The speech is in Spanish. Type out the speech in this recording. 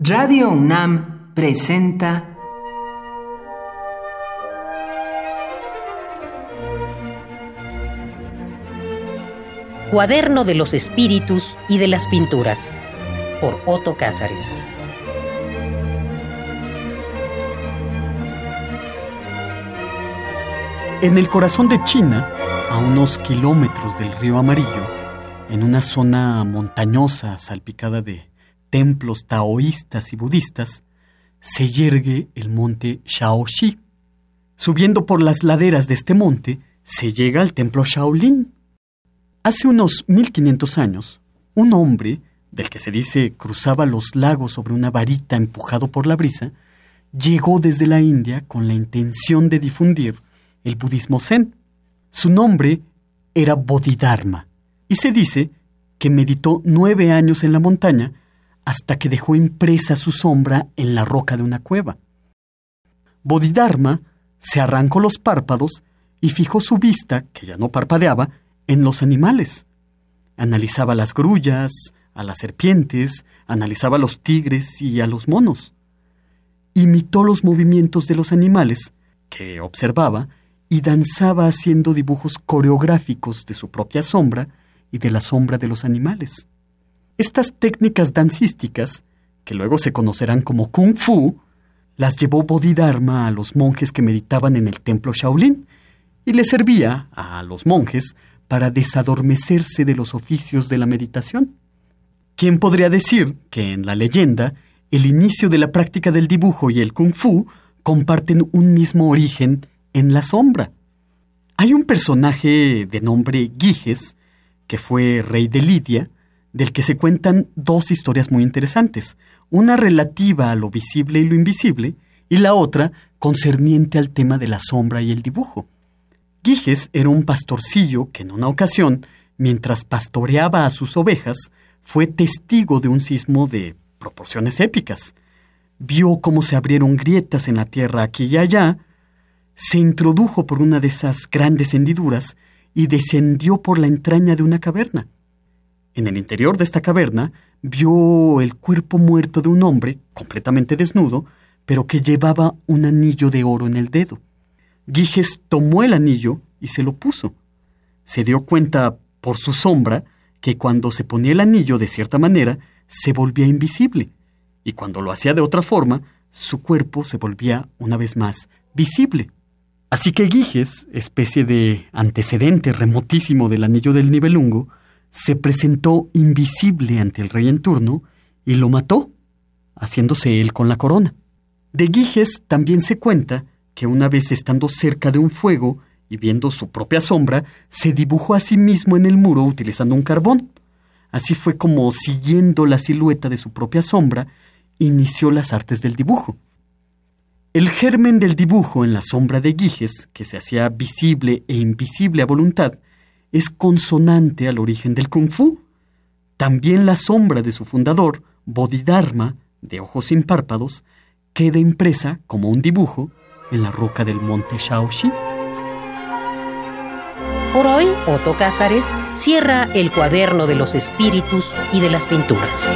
Radio UNAM presenta Cuaderno de los Espíritus y de las Pinturas por Otto Cázares. En el corazón de China, a unos kilómetros del río Amarillo, en una zona montañosa salpicada de templos taoístas y budistas, se yergue el monte Shaoxi. Subiendo por las laderas de este monte, se llega al templo Shaolin. Hace unos 1500 años, un hombre, del que se dice cruzaba los lagos sobre una varita empujado por la brisa, llegó desde la India con la intención de difundir el budismo zen. Su nombre era Bodhidharma, y se dice que meditó nueve años en la montaña hasta que dejó impresa su sombra en la roca de una cueva. Bodhidharma se arrancó los párpados y fijó su vista, que ya no parpadeaba, en los animales. Analizaba las grullas, a las serpientes, analizaba a los tigres y a los monos. Imitó los movimientos de los animales, que observaba, y danzaba haciendo dibujos coreográficos de su propia sombra y de la sombra de los animales. Estas técnicas dancísticas, que luego se conocerán como kung fu, las llevó Bodhidharma a los monjes que meditaban en el templo Shaolin y les servía a los monjes para desadormecerse de los oficios de la meditación. ¿Quién podría decir que en la leyenda el inicio de la práctica del dibujo y el kung fu comparten un mismo origen en la sombra? Hay un personaje de nombre Giges, que fue rey de Lidia, del que se cuentan dos historias muy interesantes, una relativa a lo visible y lo invisible, y la otra concerniente al tema de la sombra y el dibujo. Giges era un pastorcillo que en una ocasión, mientras pastoreaba a sus ovejas, fue testigo de un sismo de proporciones épicas. Vio cómo se abrieron grietas en la tierra aquí y allá, se introdujo por una de esas grandes hendiduras y descendió por la entraña de una caverna. En el interior de esta caverna vio el cuerpo muerto de un hombre, completamente desnudo, pero que llevaba un anillo de oro en el dedo. Giges tomó el anillo y se lo puso. Se dio cuenta, por su sombra, que cuando se ponía el anillo de cierta manera, se volvía invisible, y cuando lo hacía de otra forma, su cuerpo se volvía una vez más visible. Así que Giges, especie de antecedente remotísimo del anillo del nivelungo, se presentó invisible ante el rey en turno y lo mató, haciéndose él con la corona. De Giges también se cuenta que una vez estando cerca de un fuego y viendo su propia sombra, se dibujó a sí mismo en el muro utilizando un carbón. Así fue como, siguiendo la silueta de su propia sombra, inició las artes del dibujo. El germen del dibujo en la sombra de Giges, que se hacía visible e invisible a voluntad, es consonante al origen del kung fu. También la sombra de su fundador, Bodhidharma, de ojos sin párpados, queda impresa como un dibujo en la roca del monte Shaoxi. Por hoy, Otto Cázares cierra el cuaderno de los espíritus y de las pinturas.